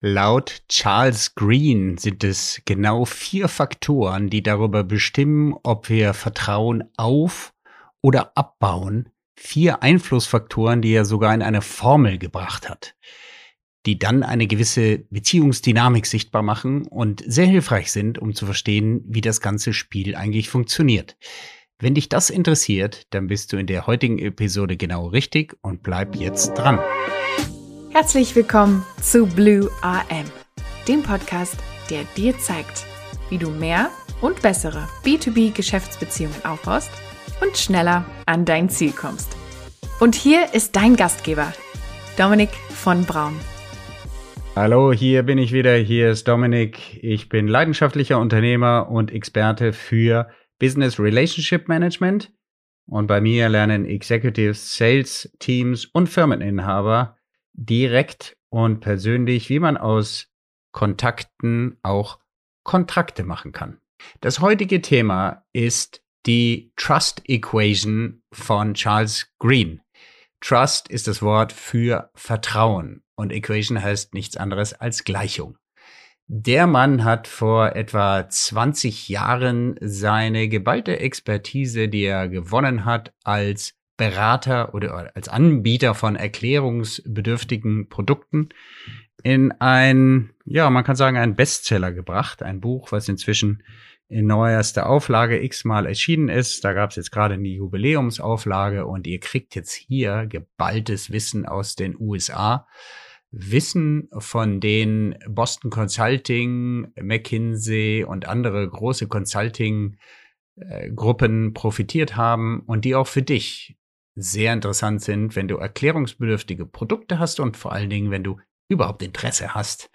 Laut Charles Green sind es genau vier Faktoren, die darüber bestimmen, ob wir Vertrauen auf oder abbauen. Vier Einflussfaktoren, die er sogar in eine Formel gebracht hat, die dann eine gewisse Beziehungsdynamik sichtbar machen und sehr hilfreich sind, um zu verstehen, wie das ganze Spiel eigentlich funktioniert. Wenn dich das interessiert, dann bist du in der heutigen Episode genau richtig und bleib jetzt dran. Herzlich willkommen zu Blue AM, dem Podcast, der dir zeigt, wie du mehr und bessere B2B-Geschäftsbeziehungen aufbaust und schneller an dein Ziel kommst. Und hier ist dein Gastgeber, Dominik von Braun. Hallo, hier bin ich wieder. Hier ist Dominik. Ich bin leidenschaftlicher Unternehmer und Experte für Business Relationship Management. Und bei mir lernen Executives, Sales Teams und Firmeninhaber direkt und persönlich, wie man aus Kontakten auch Kontrakte machen kann. Das heutige Thema ist die Trust Equation von Charles Green. Trust ist das Wort für Vertrauen und Equation heißt nichts anderes als Gleichung. Der Mann hat vor etwa 20 Jahren seine geballte Expertise, die er gewonnen hat, als Berater oder als Anbieter von erklärungsbedürftigen Produkten in ein, ja, man kann sagen, ein Bestseller gebracht. Ein Buch, was inzwischen in neuerster Auflage x-mal erschienen ist. Da gab es jetzt gerade eine Jubiläumsauflage und ihr kriegt jetzt hier geballtes Wissen aus den USA. Wissen, von den Boston Consulting, McKinsey und andere große Consulting äh, Gruppen profitiert haben und die auch für dich sehr interessant sind, wenn du erklärungsbedürftige Produkte hast und vor allen Dingen, wenn du überhaupt Interesse hast,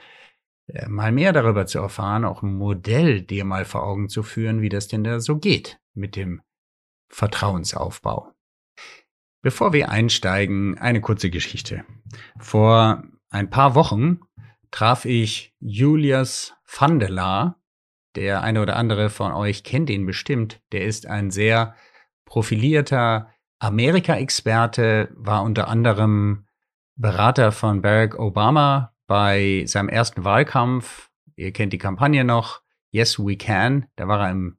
äh, mal mehr darüber zu erfahren, auch ein Modell dir mal vor Augen zu führen, wie das denn da so geht mit dem Vertrauensaufbau. Bevor wir einsteigen, eine kurze Geschichte. Vor ein paar Wochen traf ich Julius Vandela. Der eine oder andere von euch kennt ihn bestimmt. Der ist ein sehr profilierter Amerika-Experte, war unter anderem Berater von Barack Obama bei seinem ersten Wahlkampf. Ihr kennt die Kampagne noch, Yes We Can. Da war er im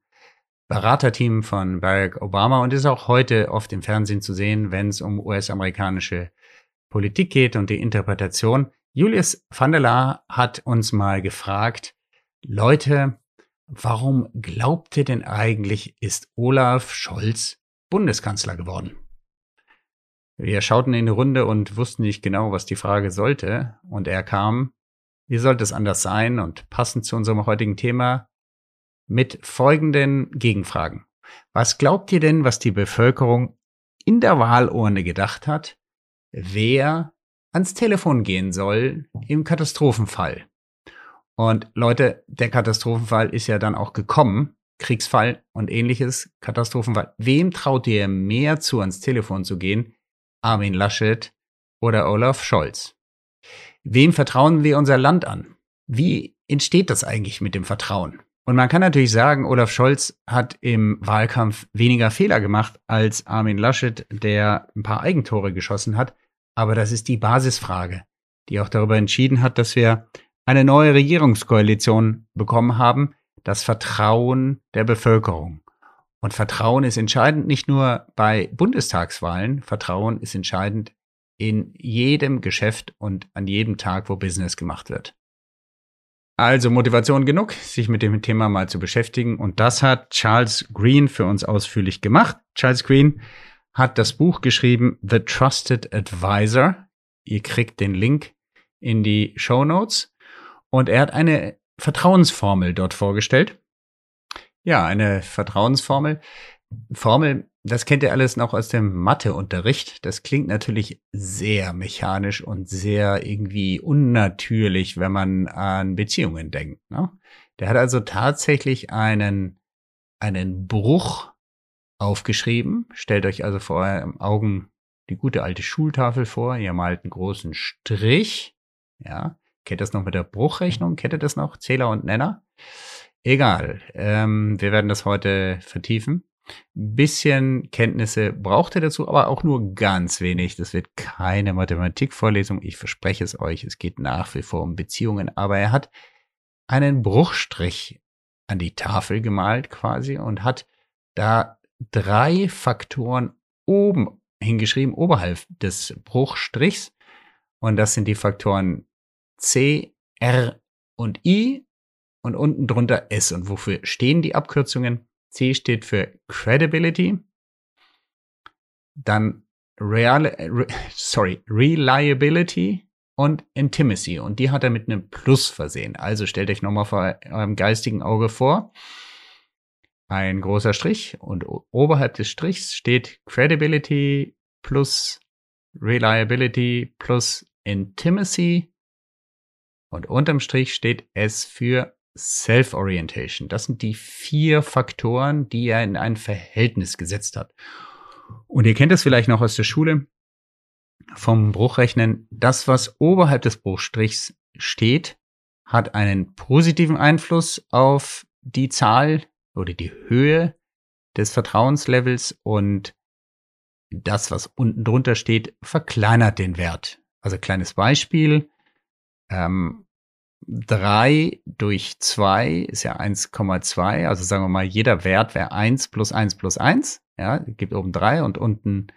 Beraterteam von Barack Obama und ist auch heute oft im Fernsehen zu sehen, wenn es um US-amerikanische Politik geht und die Interpretation. Julius van der Laar hat uns mal gefragt, Leute, warum glaubt ihr denn eigentlich, ist Olaf Scholz Bundeskanzler geworden. Wir schauten in die Runde und wussten nicht genau, was die Frage sollte. Und er kam, wie sollte es anders sein? Und passend zu unserem heutigen Thema mit folgenden Gegenfragen. Was glaubt ihr denn, was die Bevölkerung in der Wahlurne gedacht hat, wer ans Telefon gehen soll im Katastrophenfall? Und Leute, der Katastrophenfall ist ja dann auch gekommen. Kriegsfall und ähnliches, Katastrophenfall. Wem traut ihr mehr zu, ans Telefon zu gehen? Armin Laschet oder Olaf Scholz? Wem vertrauen wir unser Land an? Wie entsteht das eigentlich mit dem Vertrauen? Und man kann natürlich sagen, Olaf Scholz hat im Wahlkampf weniger Fehler gemacht als Armin Laschet, der ein paar Eigentore geschossen hat. Aber das ist die Basisfrage, die auch darüber entschieden hat, dass wir eine neue Regierungskoalition bekommen haben, das Vertrauen der Bevölkerung. Und Vertrauen ist entscheidend nicht nur bei Bundestagswahlen, Vertrauen ist entscheidend in jedem Geschäft und an jedem Tag, wo Business gemacht wird. Also Motivation genug, sich mit dem Thema mal zu beschäftigen. Und das hat Charles Green für uns ausführlich gemacht. Charles Green hat das Buch geschrieben, The Trusted Advisor. Ihr kriegt den Link in die Show Notes. Und er hat eine Vertrauensformel dort vorgestellt. Ja, eine Vertrauensformel. Formel, das kennt ihr alles noch aus dem Matheunterricht. Das klingt natürlich sehr mechanisch und sehr irgendwie unnatürlich, wenn man an Beziehungen denkt. Ne? Der hat also tatsächlich einen, einen Bruch aufgeschrieben. Stellt euch also vor eurem Augen die gute alte Schultafel vor. Ihr malt einen großen Strich. Ja, Kennt das noch mit der Bruchrechnung? Kennt ihr das noch? Zähler und Nenner? Egal. Ähm, wir werden das heute vertiefen. Bisschen Kenntnisse braucht er dazu, aber auch nur ganz wenig. Das wird keine Mathematikvorlesung. Ich verspreche es euch. Es geht nach wie vor um Beziehungen. Aber er hat einen Bruchstrich an die Tafel gemalt quasi und hat da drei Faktoren oben hingeschrieben, oberhalb des Bruchstrichs. Und das sind die Faktoren C, R und I und unten drunter S. Und wofür stehen die Abkürzungen? C steht für Credibility, dann Real, re, sorry, Reliability und Intimacy. Und die hat er mit einem Plus versehen. Also stellt euch nochmal vor eurem geistigen Auge vor. Ein großer Strich und oberhalb des Strichs steht Credibility plus Reliability plus Intimacy. Und unterm Strich steht S für Self-Orientation. Das sind die vier Faktoren, die er in ein Verhältnis gesetzt hat. Und ihr kennt das vielleicht noch aus der Schule vom Bruchrechnen. Das, was oberhalb des Bruchstrichs steht, hat einen positiven Einfluss auf die Zahl oder die Höhe des Vertrauenslevels und das, was unten drunter steht, verkleinert den Wert. Also kleines Beispiel. Ähm, 3 durch 2 ist ja 1,2. Also sagen wir mal, jeder Wert wäre 1 plus 1 plus 1. Ja, gibt oben 3 und unten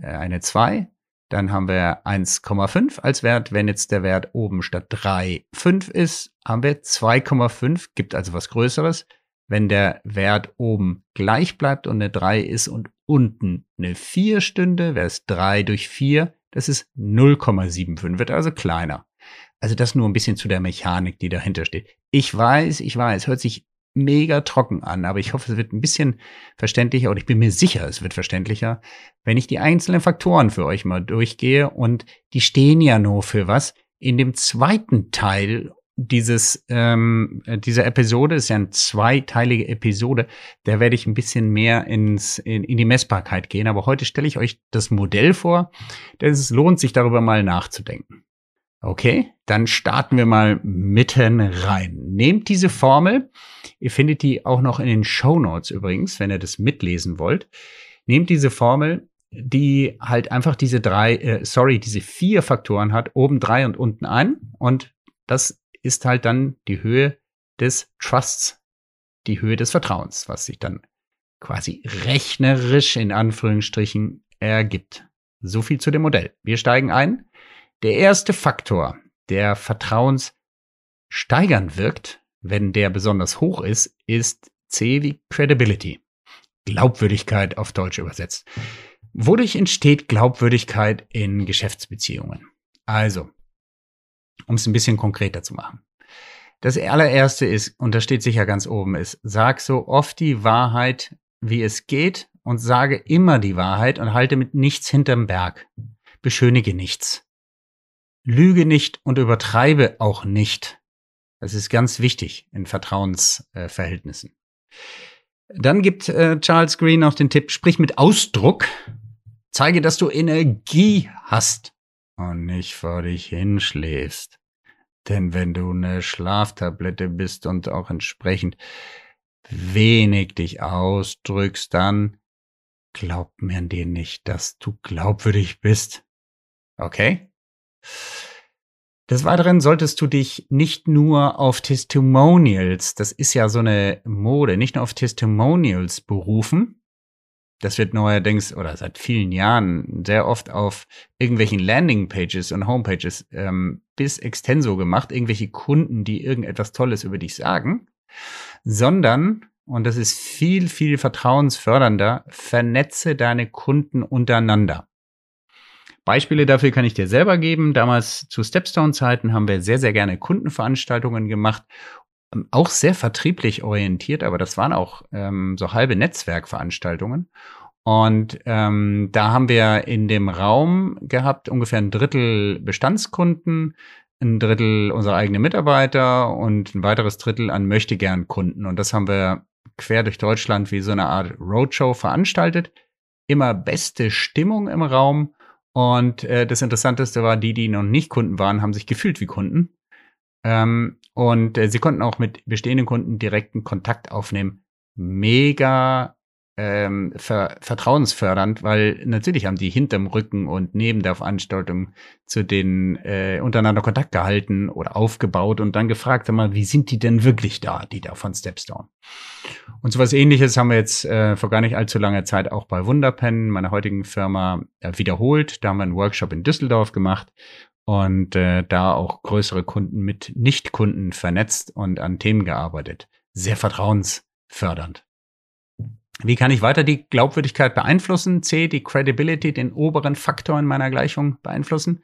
äh, eine 2. Dann haben wir 1,5 als Wert. Wenn jetzt der Wert oben statt 3 5 ist, haben wir 2,5, gibt also was Größeres. Wenn der Wert oben gleich bleibt und eine 3 ist und unten eine 4 stünde, wäre es 3 durch 4, das ist 0,75, wird also kleiner. Also das nur ein bisschen zu der Mechanik, die dahinter steht. Ich weiß, ich weiß, hört sich mega trocken an, aber ich hoffe, es wird ein bisschen verständlicher und ich bin mir sicher, es wird verständlicher, wenn ich die einzelnen Faktoren für euch mal durchgehe und die stehen ja nur für was. In dem zweiten Teil dieses ähm, dieser Episode ist ja eine zweiteilige Episode, da werde ich ein bisschen mehr ins in, in die Messbarkeit gehen, aber heute stelle ich euch das Modell vor, denn es lohnt sich darüber mal nachzudenken. Okay, dann starten wir mal mitten rein. Nehmt diese Formel, ihr findet die auch noch in den Show Notes übrigens, wenn ihr das mitlesen wollt. Nehmt diese Formel, die halt einfach diese drei, äh, sorry, diese vier Faktoren hat, oben drei und unten ein. Und das ist halt dann die Höhe des Trusts, die Höhe des Vertrauens, was sich dann quasi rechnerisch in Anführungsstrichen ergibt. So viel zu dem Modell. Wir steigen ein. Der erste Faktor, der Vertrauens steigern wirkt, wenn der besonders hoch ist, ist C wie Credibility. Glaubwürdigkeit auf Deutsch übersetzt. Wodurch entsteht Glaubwürdigkeit in Geschäftsbeziehungen? Also, um es ein bisschen konkreter zu machen. Das allererste ist, und da steht sicher ganz oben, ist, sag so oft die Wahrheit, wie es geht und sage immer die Wahrheit und halte mit nichts hinterm Berg. Beschönige nichts. Lüge nicht und übertreibe auch nicht. Das ist ganz wichtig in Vertrauensverhältnissen. Dann gibt äh, Charles Green auch den Tipp, sprich mit Ausdruck, zeige, dass du Energie hast und nicht vor dich hinschläfst. Denn wenn du eine Schlaftablette bist und auch entsprechend wenig dich ausdrückst, dann glaubt man dir nicht, dass du glaubwürdig bist. Okay? Des Weiteren solltest du dich nicht nur auf Testimonials, das ist ja so eine Mode, nicht nur auf Testimonials berufen. Das wird neuerdings oder seit vielen Jahren sehr oft auf irgendwelchen Landingpages und Homepages ähm, bis extenso gemacht, irgendwelche Kunden, die irgendetwas Tolles über dich sagen, sondern, und das ist viel, viel vertrauensfördernder, vernetze deine Kunden untereinander. Beispiele dafür kann ich dir selber geben. Damals zu Stepstone-Zeiten haben wir sehr, sehr gerne Kundenveranstaltungen gemacht. Ähm, auch sehr vertrieblich orientiert, aber das waren auch ähm, so halbe Netzwerkveranstaltungen. Und ähm, da haben wir in dem Raum gehabt ungefähr ein Drittel Bestandskunden, ein Drittel unsere eigenen Mitarbeiter und ein weiteres Drittel an möchtegern Kunden. Und das haben wir quer durch Deutschland wie so eine Art Roadshow veranstaltet. Immer beste Stimmung im Raum und äh, das Interessanteste war, die, die noch nicht Kunden waren, haben sich gefühlt wie Kunden. Ähm, und äh, sie konnten auch mit bestehenden Kunden direkten Kontakt aufnehmen. Mega ähm, ver vertrauensfördernd, weil natürlich haben die hinterm Rücken und neben der Veranstaltung zu den äh, untereinander Kontakt gehalten oder aufgebaut und dann gefragt, mal, wie sind die denn wirklich da, die da von Stepstone? Und sowas ähnliches haben wir jetzt äh, vor gar nicht allzu langer Zeit auch bei Wunderpen, meiner heutigen Firma, äh, wiederholt. Da haben wir einen Workshop in Düsseldorf gemacht und äh, da auch größere Kunden mit Nichtkunden vernetzt und an Themen gearbeitet. Sehr vertrauensfördernd. Wie kann ich weiter die Glaubwürdigkeit beeinflussen? C, die Credibility, den oberen Faktor in meiner Gleichung beeinflussen.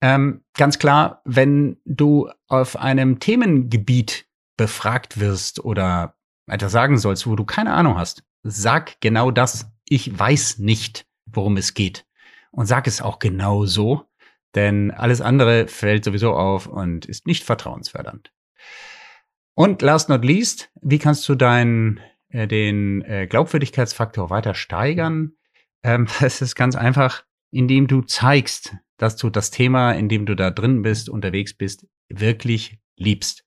Ähm, ganz klar, wenn du auf einem Themengebiet befragt wirst oder etwas sagen sollst, wo du keine Ahnung hast, sag genau das. Ich weiß nicht, worum es geht. Und sag es auch genau so, denn alles andere fällt sowieso auf und ist nicht vertrauensfördernd. Und last not least, wie kannst du deinen äh, den äh, Glaubwürdigkeitsfaktor weiter steigern? Ähm, es ist ganz einfach, indem du zeigst, dass du das Thema, in dem du da drin bist, unterwegs bist, wirklich liebst.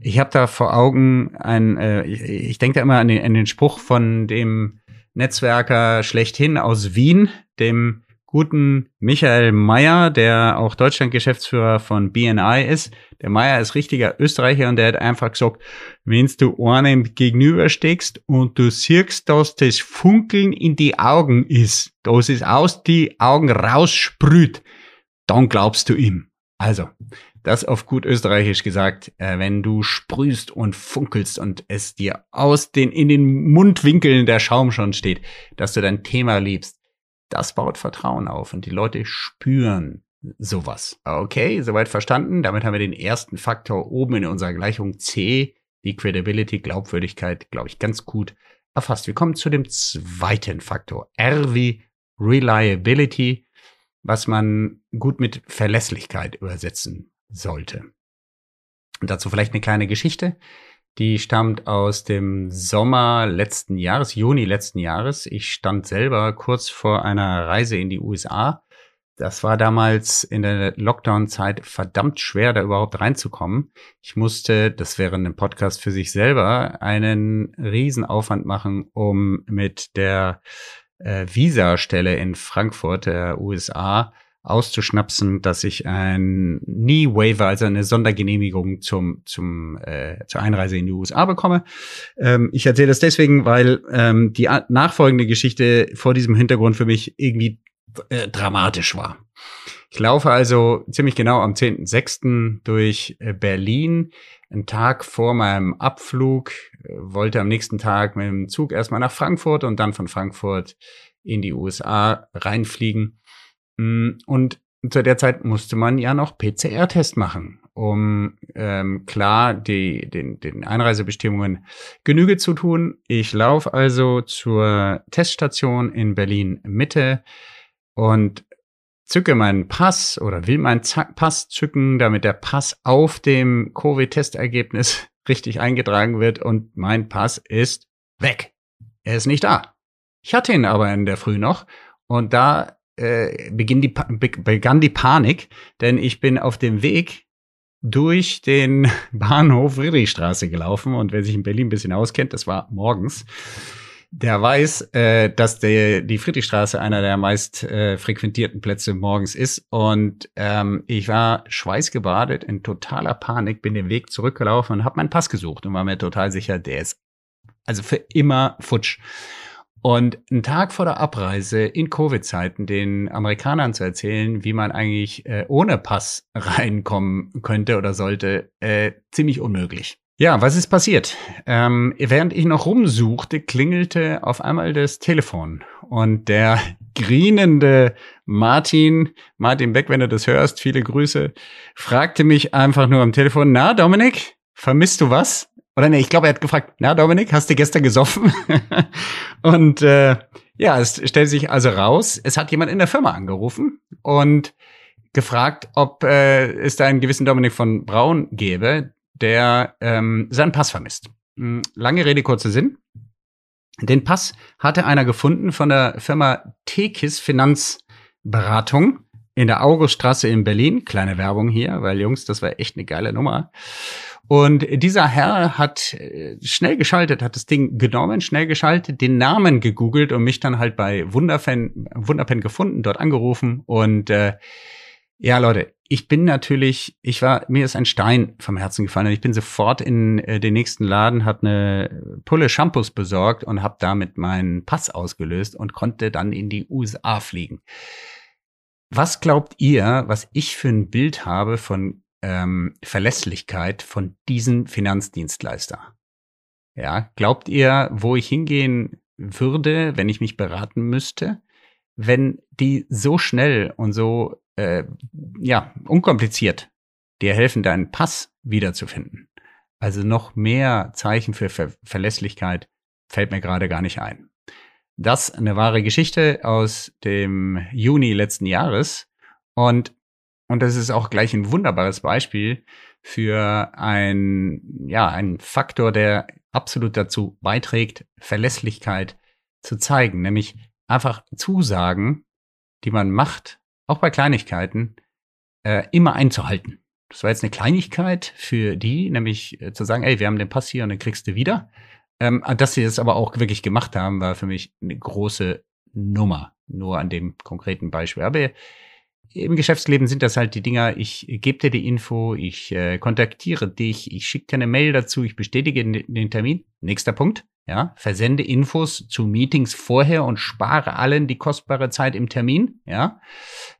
Ich habe da vor Augen ein, äh, ich, ich denke da immer an den, an den Spruch von dem Netzwerker schlechthin aus Wien, dem guten Michael Meyer, der auch Deutschland-Geschäftsführer von BNI ist. Der Meyer ist richtiger Österreicher und der hat einfach gesagt, wenn du einem gegenübersteckst und du siehst, dass das Funkeln in die Augen ist, dass es aus die Augen raussprüht, dann glaubst du ihm. Also, das auf gut österreichisch gesagt, äh, wenn du sprühst und funkelst und es dir aus den, in den Mundwinkeln der Schaum schon steht, dass du dein Thema liebst, das baut Vertrauen auf und die Leute spüren sowas. Okay, soweit verstanden. Damit haben wir den ersten Faktor oben in unserer Gleichung C, die Credibility, Glaubwürdigkeit, glaube ich, ganz gut erfasst. Wir kommen zu dem zweiten Faktor, R wie Reliability, was man gut mit Verlässlichkeit übersetzen sollte. Und dazu vielleicht eine kleine Geschichte. Die stammt aus dem Sommer letzten Jahres, Juni letzten Jahres. Ich stand selber kurz vor einer Reise in die USA. Das war damals in der Lockdown-Zeit verdammt schwer, da überhaupt reinzukommen. Ich musste, das wäre ein Podcast für sich selber, einen Riesenaufwand machen, um mit der äh, Visa-Stelle in Frankfurt, der USA, auszuschnapsen, dass ich ein Knee-Waiver, also eine Sondergenehmigung zum, zum, äh, zur Einreise in die USA bekomme. Ähm, ich erzähle das deswegen, weil ähm, die nachfolgende Geschichte vor diesem Hintergrund für mich irgendwie äh, dramatisch war. Ich laufe also ziemlich genau am 10.06. durch äh, Berlin, einen Tag vor meinem Abflug, äh, wollte am nächsten Tag mit dem Zug erstmal nach Frankfurt und dann von Frankfurt in die USA reinfliegen und zu der Zeit musste man ja noch PCR-Test machen, um ähm, klar die, den, den Einreisebestimmungen Genüge zu tun. Ich laufe also zur Teststation in Berlin Mitte und zücke meinen Pass oder will meinen Z Pass zücken, damit der Pass auf dem Covid-Testergebnis richtig eingetragen wird und mein Pass ist weg. Er ist nicht da. Ich hatte ihn aber in der Früh noch und da äh, beginn die, begann die Panik, denn ich bin auf dem Weg durch den Bahnhof Friedrichstraße gelaufen und wer sich in Berlin ein bisschen auskennt, das war morgens, der weiß, äh, dass der, die Friedrichstraße einer der meist äh, frequentierten Plätze morgens ist. Und ähm, ich war schweißgebadet in totaler Panik, bin den Weg zurückgelaufen und habe meinen Pass gesucht und war mir total sicher, der ist also für immer futsch. Und einen Tag vor der Abreise in Covid-Zeiten den Amerikanern zu erzählen, wie man eigentlich äh, ohne Pass reinkommen könnte oder sollte, äh, ziemlich unmöglich. Ja, was ist passiert? Ähm, während ich noch rumsuchte, klingelte auf einmal das Telefon und der grinende Martin, Martin Beck, wenn du das hörst, viele Grüße, fragte mich einfach nur am Telefon, na Dominik, vermisst du was? Oder nee, ich glaube, er hat gefragt, na Dominik, hast du gestern gesoffen? und äh, ja, es stellt sich also raus, es hat jemand in der Firma angerufen und gefragt, ob äh, es da einen gewissen Dominik von Braun gäbe, der ähm, seinen Pass vermisst. Hm, lange Rede, kurzer Sinn. Den Pass hatte einer gefunden von der Firma Tekis Finanzberatung in der Auguststraße in Berlin. Kleine Werbung hier, weil Jungs, das war echt eine geile Nummer. Und dieser Herr hat äh, schnell geschaltet, hat das Ding genommen, schnell geschaltet, den Namen gegoogelt und mich dann halt bei Wunderpen, Wunderpen gefunden, dort angerufen. Und äh, ja, Leute, ich bin natürlich, ich war, mir ist ein Stein vom Herzen gefallen und ich bin sofort in äh, den nächsten Laden, habe eine Pulle Shampoos besorgt und habe damit meinen Pass ausgelöst und konnte dann in die USA fliegen. Was glaubt ihr, was ich für ein Bild habe von ähm, Verlässlichkeit von diesen Finanzdienstleister? Ja, glaubt ihr, wo ich hingehen würde, wenn ich mich beraten müsste, wenn die so schnell und so äh, ja unkompliziert dir helfen, deinen Pass wiederzufinden? Also noch mehr Zeichen für Ver Verlässlichkeit fällt mir gerade gar nicht ein. Das eine wahre Geschichte aus dem Juni letzten Jahres und und das ist auch gleich ein wunderbares Beispiel für ein, ja, ein Faktor, der absolut dazu beiträgt, Verlässlichkeit zu zeigen, nämlich einfach Zusagen, die man macht, auch bei Kleinigkeiten, äh, immer einzuhalten. Das war jetzt eine Kleinigkeit für die, nämlich äh, zu sagen, ey, wir haben den Pass hier und den kriegst du wieder. Ähm, dass sie das aber auch wirklich gemacht haben, war für mich eine große Nummer, nur an dem konkreten Beispiel. Aber im Geschäftsleben sind das halt die Dinger, ich gebe dir die Info, ich äh, kontaktiere dich, ich schicke dir eine Mail dazu, ich bestätige den, den Termin. Nächster Punkt, ja, versende Infos zu Meetings vorher und spare allen die kostbare Zeit im Termin, ja.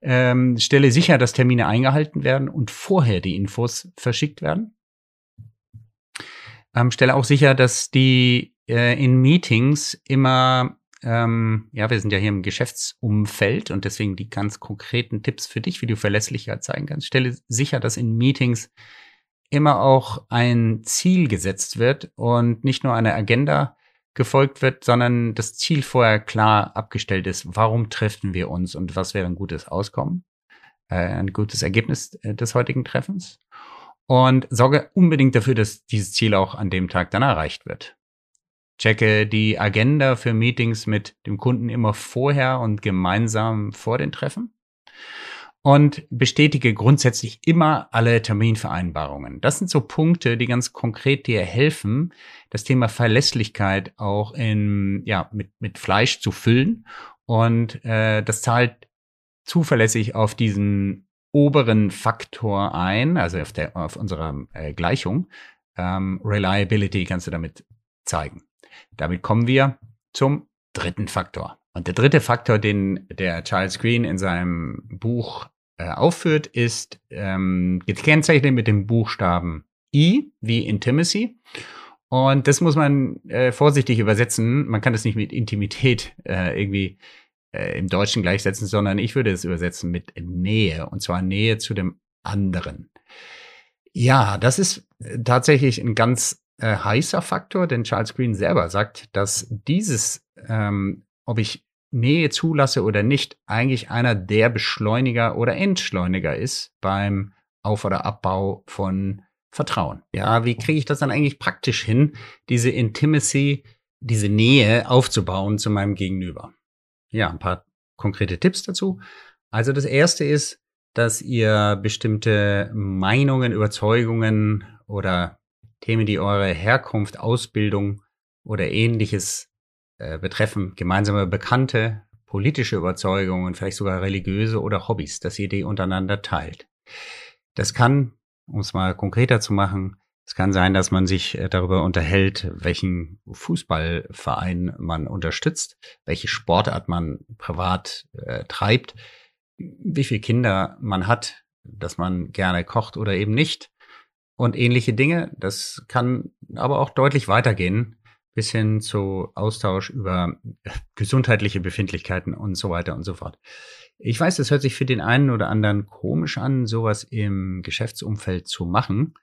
Ähm, stelle sicher, dass Termine eingehalten werden und vorher die Infos verschickt werden. Ähm, stelle auch sicher, dass die äh, in Meetings immer ähm, ja, wir sind ja hier im Geschäftsumfeld und deswegen die ganz konkreten Tipps für dich, wie du Verlässlichkeit zeigen kannst. Stelle sicher, dass in Meetings immer auch ein Ziel gesetzt wird und nicht nur eine Agenda gefolgt wird, sondern das Ziel vorher klar abgestellt ist. Warum treffen wir uns und was wäre ein gutes Auskommen, äh, ein gutes Ergebnis äh, des heutigen Treffens? Und sorge unbedingt dafür, dass dieses Ziel auch an dem Tag dann erreicht wird. Checke die Agenda für Meetings mit dem Kunden immer vorher und gemeinsam vor den Treffen. Und bestätige grundsätzlich immer alle Terminvereinbarungen. Das sind so Punkte, die ganz konkret dir helfen, das Thema Verlässlichkeit auch in, ja, mit, mit Fleisch zu füllen. Und äh, das zahlt zuverlässig auf diesen oberen Faktor ein, also auf, der, auf unserer äh, Gleichung. Ähm, Reliability kannst du damit zeigen. Damit kommen wir zum dritten Faktor. Und der dritte Faktor, den der Charles Green in seinem Buch äh, aufführt, ist ähm, gekennzeichnet mit dem Buchstaben I wie Intimacy. Und das muss man äh, vorsichtig übersetzen. Man kann das nicht mit Intimität äh, irgendwie äh, im Deutschen gleichsetzen, sondern ich würde es übersetzen mit Nähe. Und zwar Nähe zu dem anderen. Ja, das ist tatsächlich ein ganz äh, heißer Faktor, denn Charles Green selber sagt, dass dieses, ähm, ob ich Nähe zulasse oder nicht, eigentlich einer der Beschleuniger oder Entschleuniger ist beim Auf- oder Abbau von Vertrauen. Ja, wie kriege ich das dann eigentlich praktisch hin, diese Intimacy, diese Nähe aufzubauen zu meinem Gegenüber? Ja, ein paar konkrete Tipps dazu. Also das erste ist, dass ihr bestimmte Meinungen, Überzeugungen oder Themen, die eure Herkunft, Ausbildung oder ähnliches äh, betreffen, gemeinsame Bekannte, politische Überzeugungen, vielleicht sogar religiöse oder Hobbys, dass ihr die untereinander teilt. Das kann, um es mal konkreter zu machen, es kann sein, dass man sich äh, darüber unterhält, welchen Fußballverein man unterstützt, welche Sportart man privat äh, treibt, wie viele Kinder man hat, dass man gerne kocht oder eben nicht, und ähnliche Dinge. Das kann aber auch deutlich weitergehen, bis hin zu Austausch über gesundheitliche Befindlichkeiten und so weiter und so fort. Ich weiß, das hört sich für den einen oder anderen komisch an, sowas im Geschäftsumfeld zu machen.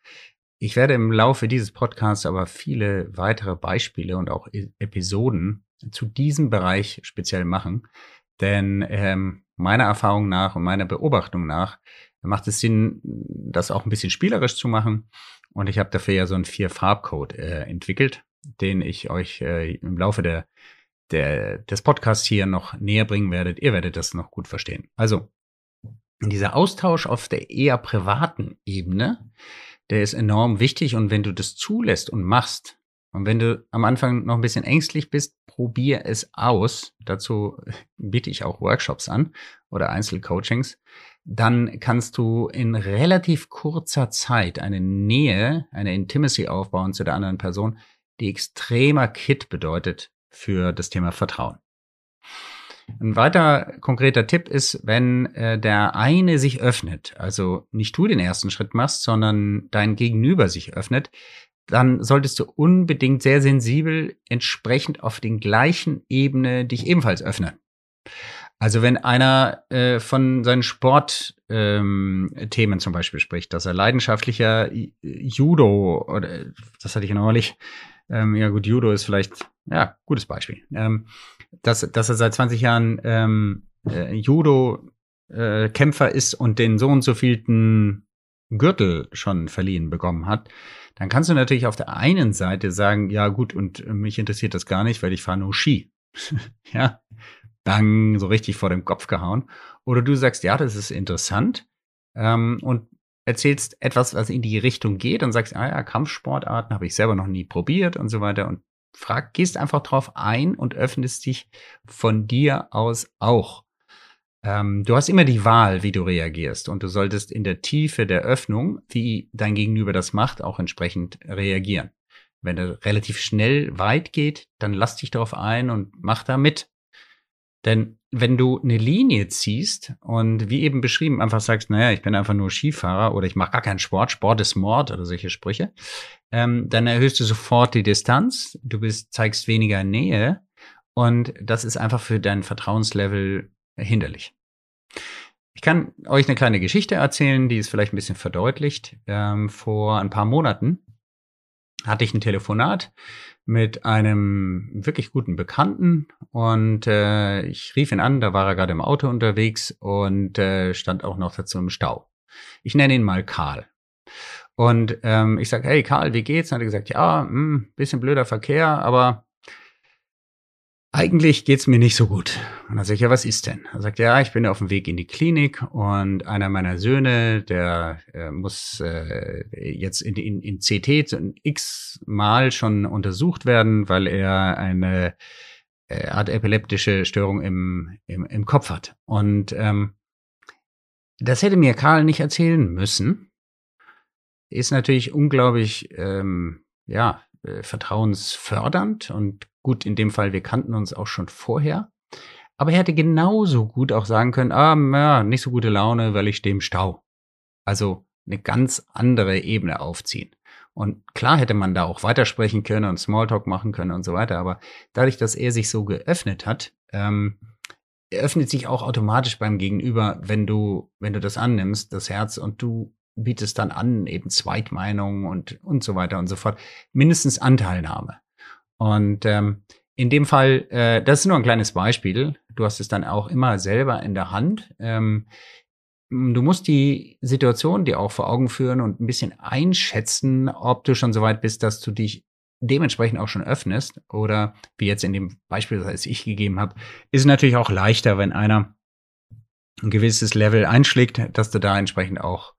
Ich werde im Laufe dieses Podcasts aber viele weitere Beispiele und auch e-, Episoden zu diesem Bereich speziell machen. Denn ähm, meiner Erfahrung nach und meiner Beobachtung nach macht es Sinn, das auch ein bisschen spielerisch zu machen. Und ich habe dafür ja so einen Vier-Farb-Code äh, entwickelt, den ich euch äh, im Laufe der, der, des Podcasts hier noch näher bringen werdet. Ihr werdet das noch gut verstehen. Also, dieser Austausch auf der eher privaten Ebene der ist enorm wichtig und wenn du das zulässt und machst, und wenn du am Anfang noch ein bisschen ängstlich bist, probier es aus. Dazu biete ich auch Workshops an oder Einzelcoachings. Dann kannst du in relativ kurzer Zeit eine Nähe, eine Intimacy aufbauen zu der anderen Person, die extremer Kit bedeutet für das Thema Vertrauen. Ein weiter konkreter Tipp ist, wenn äh, der eine sich öffnet, also nicht du den ersten Schritt machst, sondern dein Gegenüber sich öffnet, dann solltest du unbedingt sehr sensibel entsprechend auf den gleichen Ebene dich ebenfalls öffnen. Also wenn einer äh, von seinen Sportthemen ähm, zum Beispiel spricht, dass er leidenschaftlicher Judo oder das hatte ich neulich, ähm, ja gut, Judo ist vielleicht ja gutes Beispiel, ähm, dass, dass er seit 20 Jahren ähm, äh, Judo äh, ist und den so und so vielten Gürtel schon verliehen bekommen hat, dann kannst du natürlich auf der einen Seite sagen, ja gut, und mich interessiert das gar nicht, weil ich fahre nur Ski. ja, bang, so richtig vor dem Kopf gehauen. Oder du sagst, ja, das ist interessant ähm, und erzählst etwas, was in die Richtung geht und sagst, ah ja, Kampfsportarten habe ich selber noch nie probiert und so weiter und frag, gehst einfach drauf ein und öffnest dich von dir aus auch. Ähm, du hast immer die Wahl, wie du reagierst und du solltest in der Tiefe der Öffnung, wie dein Gegenüber das macht, auch entsprechend reagieren. Wenn er relativ schnell weit geht, dann lass dich darauf ein und mach da mit. Denn wenn du eine Linie ziehst und wie eben beschrieben einfach sagst, naja, ich bin einfach nur Skifahrer oder ich mache gar keinen Sport, Sport ist Mord oder solche Sprüche, ähm, dann erhöhst du sofort die Distanz, du bist, zeigst weniger Nähe und das ist einfach für dein Vertrauenslevel hinderlich. Ich kann euch eine kleine Geschichte erzählen, die es vielleicht ein bisschen verdeutlicht. Ähm, vor ein paar Monaten hatte ich ein Telefonat mit einem wirklich guten Bekannten und äh, ich rief ihn an, da war er gerade im Auto unterwegs und äh, stand auch noch dazu im Stau. Ich nenne ihn mal Karl. Und ähm, ich sage, hey Karl, wie geht's? Und er hat gesagt, ja, mh, hm, bisschen blöder Verkehr, aber eigentlich geht's mir nicht so gut. Und dann sage ich, ja, was ist denn? Er sagt, ja, ich bin auf dem Weg in die Klinik und einer meiner Söhne, der äh, muss äh, jetzt in, in, in CT x-mal schon untersucht werden, weil er eine äh, Art epileptische Störung im, im, im Kopf hat. Und ähm, das hätte mir Karl nicht erzählen müssen. Ist natürlich unglaublich, ähm, ja, äh, vertrauensfördernd und Gut, in dem Fall, wir kannten uns auch schon vorher. Aber er hätte genauso gut auch sagen können, ah, ja, nicht so gute Laune, weil ich im Stau. Also eine ganz andere Ebene aufziehen. Und klar hätte man da auch weitersprechen können und Smalltalk machen können und so weiter. Aber dadurch, dass er sich so geöffnet hat, ähm, öffnet sich auch automatisch beim Gegenüber, wenn du, wenn du das annimmst, das Herz und du bietest dann an, eben Zweitmeinungen und, und so weiter und so fort. Mindestens Anteilnahme. Und ähm, in dem Fall, äh, das ist nur ein kleines Beispiel. Du hast es dann auch immer selber in der Hand. Ähm, du musst die Situation dir auch vor Augen führen und ein bisschen einschätzen, ob du schon so weit bist, dass du dich dementsprechend auch schon öffnest. Oder wie jetzt in dem Beispiel, das ich gegeben habe, ist natürlich auch leichter, wenn einer ein gewisses Level einschlägt, dass du da entsprechend auch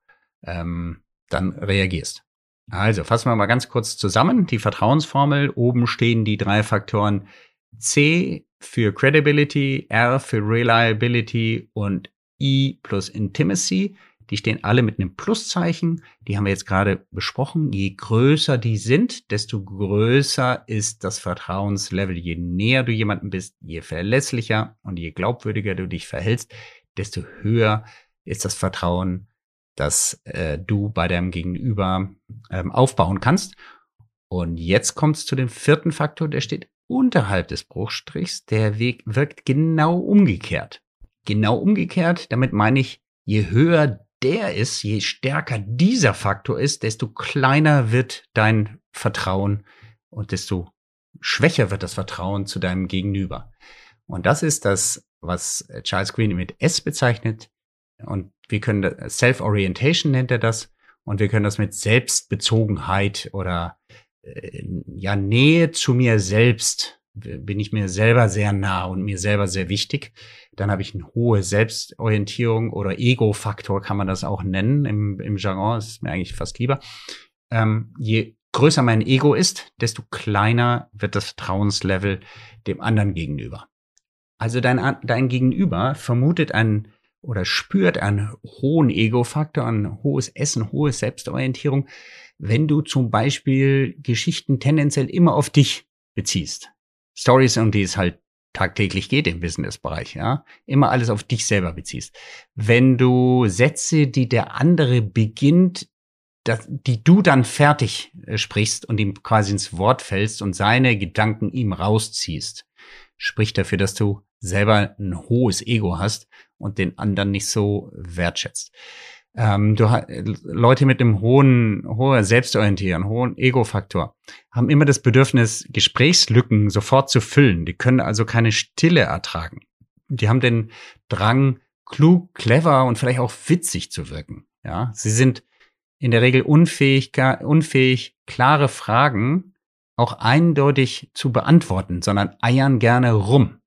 ähm, dann reagierst. Also fassen wir mal ganz kurz zusammen. Die Vertrauensformel. Oben stehen die drei Faktoren C für Credibility, R für Reliability und I plus Intimacy. Die stehen alle mit einem Pluszeichen. Die haben wir jetzt gerade besprochen. Je größer die sind, desto größer ist das Vertrauenslevel. Je näher du jemanden bist, je verlässlicher und je glaubwürdiger du dich verhältst, desto höher ist das Vertrauen das äh, du bei deinem Gegenüber ähm, aufbauen kannst. Und jetzt kommt es zu dem vierten Faktor, der steht unterhalb des Bruchstrichs. Der Weg wirkt genau umgekehrt. Genau umgekehrt, damit meine ich, je höher der ist, je stärker dieser Faktor ist, desto kleiner wird dein Vertrauen und desto schwächer wird das Vertrauen zu deinem Gegenüber. Und das ist das, was Charles Green mit S bezeichnet, und wir können Self-Orientation nennt er das. Und wir können das mit Selbstbezogenheit oder äh, ja Nähe zu mir selbst bin ich mir selber sehr nah und mir selber sehr wichtig. Dann habe ich eine hohe Selbstorientierung oder Ego-Faktor kann man das auch nennen im, im Jargon. Das ist mir eigentlich fast lieber. Ähm, je größer mein Ego ist, desto kleiner wird das Vertrauenslevel dem anderen gegenüber. Also dein, dein Gegenüber vermutet ein oder spürt einen hohen Ego-Faktor, ein hohes Essen, hohe Selbstorientierung, wenn du zum Beispiel Geschichten tendenziell immer auf dich beziehst. Stories, um die es halt tagtäglich geht im Business-Bereich, ja, immer alles auf dich selber beziehst. Wenn du Sätze, die der andere beginnt, das, die du dann fertig äh, sprichst und ihm quasi ins Wort fällst und seine Gedanken ihm rausziehst, spricht dafür, dass du selber ein hohes Ego hast und den anderen nicht so wertschätzt. Ähm, du, Leute mit einem hohen, hoher Selbstorientieren, hohen Ego-Faktor haben immer das Bedürfnis, Gesprächslücken sofort zu füllen. Die können also keine Stille ertragen. Die haben den Drang, klug, clever und vielleicht auch witzig zu wirken. Ja, sie sind in der Regel unfähig, unfähig, klare Fragen auch eindeutig zu beantworten, sondern eiern gerne rum.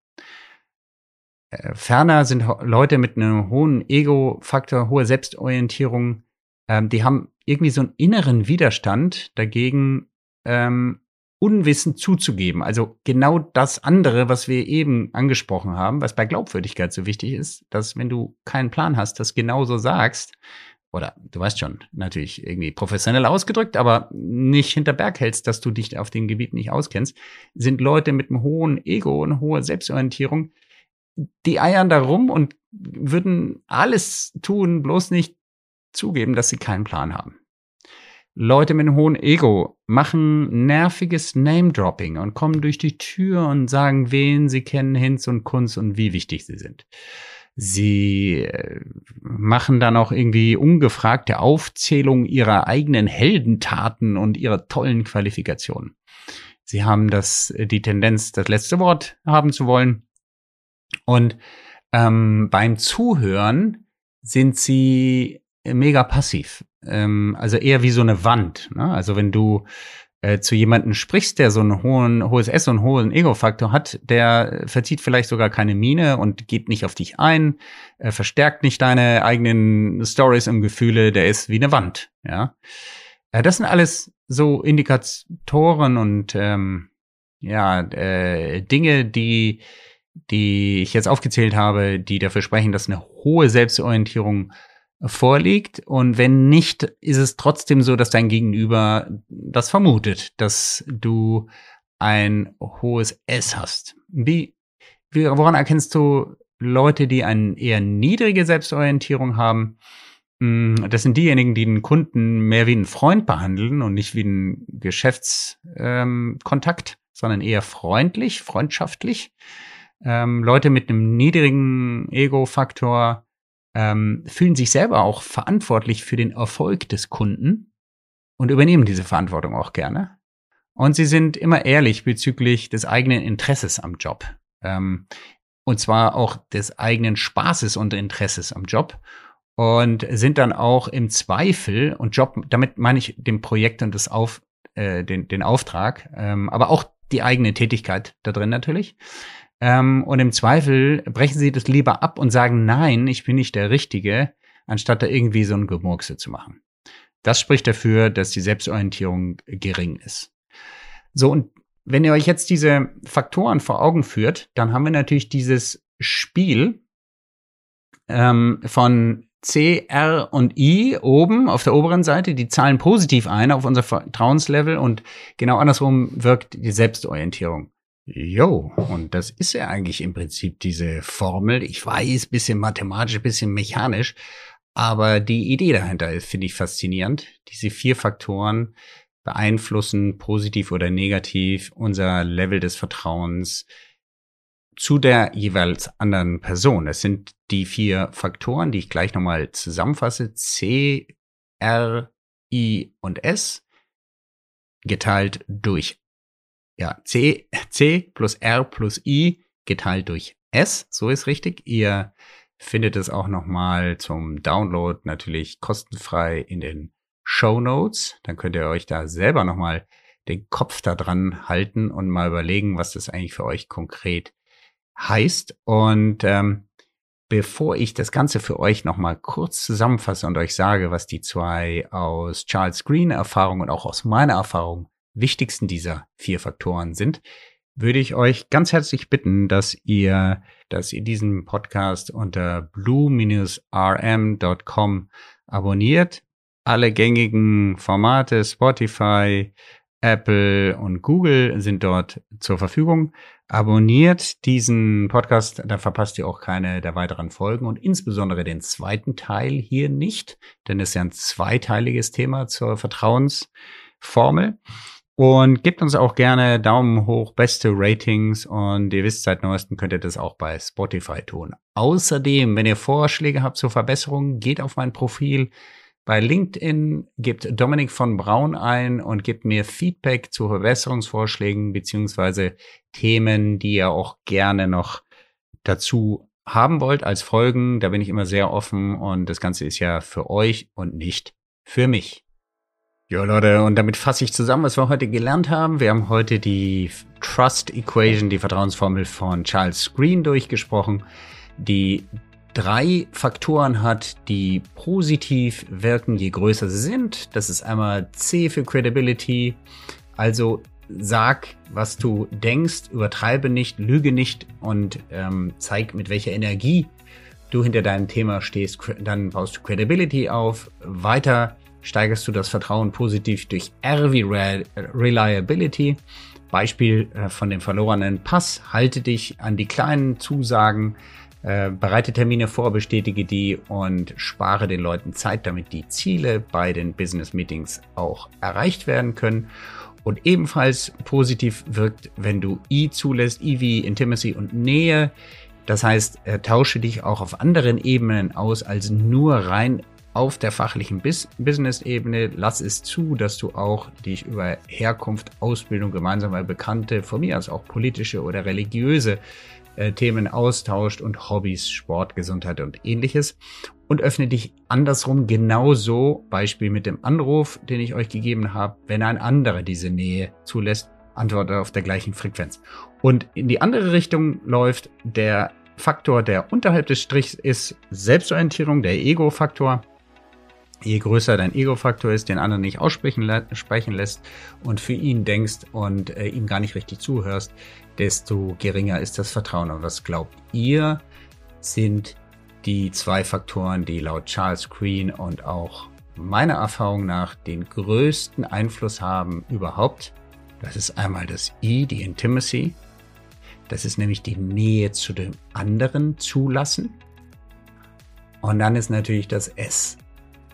Äh, ferner sind Leute mit einem hohen Ego-Faktor, hohe Selbstorientierung, ähm, die haben irgendwie so einen inneren Widerstand dagegen, ähm, Unwissen zuzugeben. Also genau das andere, was wir eben angesprochen haben, was bei Glaubwürdigkeit so wichtig ist, dass wenn du keinen Plan hast, das genauso sagst, oder du weißt schon, natürlich irgendwie professionell ausgedrückt, aber nicht hinter Berg hältst, dass du dich auf dem Gebiet nicht auskennst, sind Leute mit einem hohen Ego und hoher Selbstorientierung, die eiern da rum und würden alles tun, bloß nicht zugeben, dass sie keinen Plan haben. Leute mit einem hohen Ego machen nerviges Name-Dropping und kommen durch die Tür und sagen, wen sie kennen, Hinz und Kunz und wie wichtig sie sind. Sie äh, machen dann auch irgendwie ungefragte Aufzählung ihrer eigenen Heldentaten und ihrer tollen Qualifikationen. Sie haben das, die Tendenz, das letzte Wort haben zu wollen und ähm, beim Zuhören sind sie mega passiv. Ähm, also eher wie so eine Wand. Ne? Also wenn du äh, zu jemanden sprichst, der so ein hohen, hohes S und hohen Ego-Faktor hat, der verzieht vielleicht sogar keine Miene und geht nicht auf dich ein, äh, verstärkt nicht deine eigenen Stories und Gefühle, der ist wie eine Wand. Ja, äh, das sind alles so Indikatoren und ähm, ja äh, Dinge, die die ich jetzt aufgezählt habe, die dafür sprechen, dass eine hohe Selbstorientierung vorliegt. Und wenn nicht, ist es trotzdem so, dass dein Gegenüber das vermutet, dass du ein hohes S hast. Wie, wie woran erkennst du Leute, die eine eher niedrige Selbstorientierung haben? Hm, das sind diejenigen, die den Kunden mehr wie einen Freund behandeln und nicht wie einen Geschäftskontakt, ähm, sondern eher freundlich, freundschaftlich ähm, Leute mit einem niedrigen Ego-Faktor ähm, fühlen sich selber auch verantwortlich für den Erfolg des Kunden und übernehmen diese Verantwortung auch gerne. Und sie sind immer ehrlich bezüglich des eigenen Interesses am Job. Ähm, und zwar auch des eigenen Spaßes und Interesses am Job. Und sind dann auch im Zweifel, und Job, damit meine ich dem Projekt und das Auf, äh, den, den Auftrag, ähm, aber auch die eigene Tätigkeit da drin natürlich, ähm, und im Zweifel brechen sie das lieber ab und sagen, nein, ich bin nicht der Richtige, anstatt da irgendwie so ein Gemurkse zu machen. Das spricht dafür, dass die Selbstorientierung gering ist. So, und wenn ihr euch jetzt diese Faktoren vor Augen führt, dann haben wir natürlich dieses Spiel ähm, von C, R und I oben auf der oberen Seite, die zahlen positiv ein auf unser Vertrauenslevel und genau andersrum wirkt die Selbstorientierung. Jo, und das ist ja eigentlich im Prinzip diese Formel. Ich weiß, bisschen mathematisch, bisschen mechanisch, aber die Idee dahinter finde ich faszinierend. Diese vier Faktoren beeinflussen positiv oder negativ unser Level des Vertrauens zu der jeweils anderen Person. Es sind die vier Faktoren, die ich gleich nochmal zusammenfasse. C, R, I und S geteilt durch ja, C, C plus R plus I geteilt durch S, so ist richtig. Ihr findet es auch nochmal zum Download natürlich kostenfrei in den Show Notes. Dann könnt ihr euch da selber nochmal den Kopf da dran halten und mal überlegen, was das eigentlich für euch konkret heißt. Und ähm, Bevor ich das Ganze für euch nochmal kurz zusammenfasse und euch sage, was die zwei aus Charles Green Erfahrung und auch aus meiner Erfahrung wichtigsten dieser vier Faktoren sind, würde ich euch ganz herzlich bitten, dass ihr, dass ihr diesen Podcast unter blue-rm.com abonniert. Alle gängigen Formate, Spotify, Apple und Google sind dort zur Verfügung. Abonniert diesen Podcast, da verpasst ihr auch keine der weiteren Folgen und insbesondere den zweiten Teil hier nicht, denn es ist ja ein zweiteiliges Thema zur Vertrauensformel. Und gebt uns auch gerne Daumen hoch, beste Ratings und ihr wisst, seit neuestem könnt ihr das auch bei Spotify tun. Außerdem, wenn ihr Vorschläge habt zur Verbesserung, geht auf mein Profil bei LinkedIn gebt Dominik von Braun ein und gebt mir Feedback zu Verbesserungsvorschlägen beziehungsweise Themen, die ihr auch gerne noch dazu haben wollt als Folgen. Da bin ich immer sehr offen und das Ganze ist ja für euch und nicht für mich. Ja, Leute, und damit fasse ich zusammen, was wir heute gelernt haben. Wir haben heute die Trust Equation, die Vertrauensformel von Charles Green durchgesprochen, die drei Faktoren hat, die positiv wirken, je größer sie sind. Das ist einmal C für Credibility. Also sag, was du denkst, übertreibe nicht, lüge nicht und ähm, zeig, mit welcher Energie du hinter deinem Thema stehst. Dann baust du Credibility auf. Weiter steigerst du das Vertrauen positiv durch R wie Reliability. Beispiel äh, von dem verlorenen Pass. Halte dich an die kleinen Zusagen äh, bereite Termine vor, bestätige die und spare den Leuten Zeit, damit die Ziele bei den Business Meetings auch erreicht werden können. Und ebenfalls positiv wirkt, wenn du I zulässt, I wie Intimacy und Nähe. Das heißt, äh, tausche dich auch auf anderen Ebenen aus als nur rein auf der fachlichen Business-Ebene. Lass es zu, dass du auch dich über Herkunft, Ausbildung, gemeinsame Bekannte, von mir aus auch politische oder religiöse äh, Themen austauscht und Hobbys, Sport, Gesundheit und ähnliches. Und öffne dich andersrum genauso, Beispiel mit dem Anruf, den ich euch gegeben habe, wenn ein anderer diese Nähe zulässt, antworte auf der gleichen Frequenz. Und in die andere Richtung läuft der Faktor, der unterhalb des Strichs ist Selbstorientierung, der Ego-Faktor. Je größer dein Ego-Faktor ist, den anderen nicht aussprechen sprechen lässt und für ihn denkst und äh, ihm gar nicht richtig zuhörst, desto geringer ist das Vertrauen. Und was glaubt ihr, sind die zwei Faktoren, die laut Charles Green und auch meiner Erfahrung nach den größten Einfluss haben überhaupt. Das ist einmal das I, die Intimacy. Das ist nämlich die Nähe zu dem anderen zulassen. Und dann ist natürlich das S.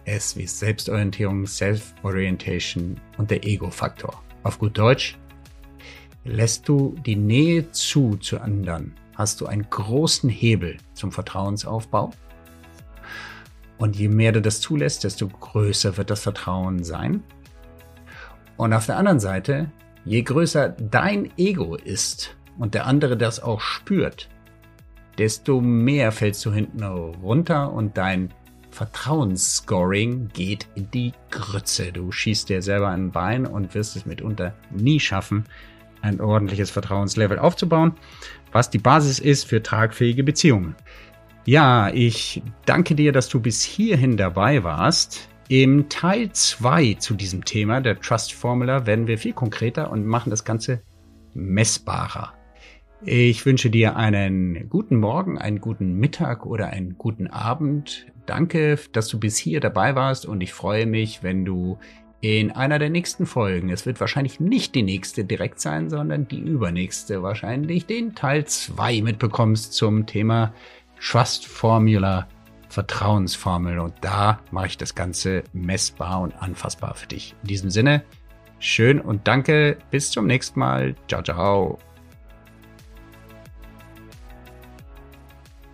S wie Selbstorientierung, Self-Orientation und der Ego-Faktor. Auf gut Deutsch, Lässt du die Nähe zu zu anderen, hast du einen großen Hebel zum Vertrauensaufbau. Und je mehr du das zulässt, desto größer wird das Vertrauen sein. Und auf der anderen Seite, je größer dein Ego ist und der andere das auch spürt, desto mehr fällst du hinten runter und dein Vertrauensscoring geht in die Grütze. Du schießt dir selber ein Bein und wirst es mitunter nie schaffen, ein ordentliches Vertrauenslevel aufzubauen, was die Basis ist für tragfähige Beziehungen. Ja, ich danke dir, dass du bis hierhin dabei warst. Im Teil 2 zu diesem Thema der Trust Formula werden wir viel konkreter und machen das Ganze messbarer. Ich wünsche dir einen guten Morgen, einen guten Mittag oder einen guten Abend. Danke, dass du bis hier dabei warst und ich freue mich, wenn du in einer der nächsten Folgen. Es wird wahrscheinlich nicht die nächste direkt sein, sondern die übernächste wahrscheinlich den Teil 2 mitbekommst zum Thema Trust Formula, Vertrauensformel. Und da mache ich das Ganze messbar und anfassbar für dich. In diesem Sinne, schön und danke. Bis zum nächsten Mal. Ciao, ciao.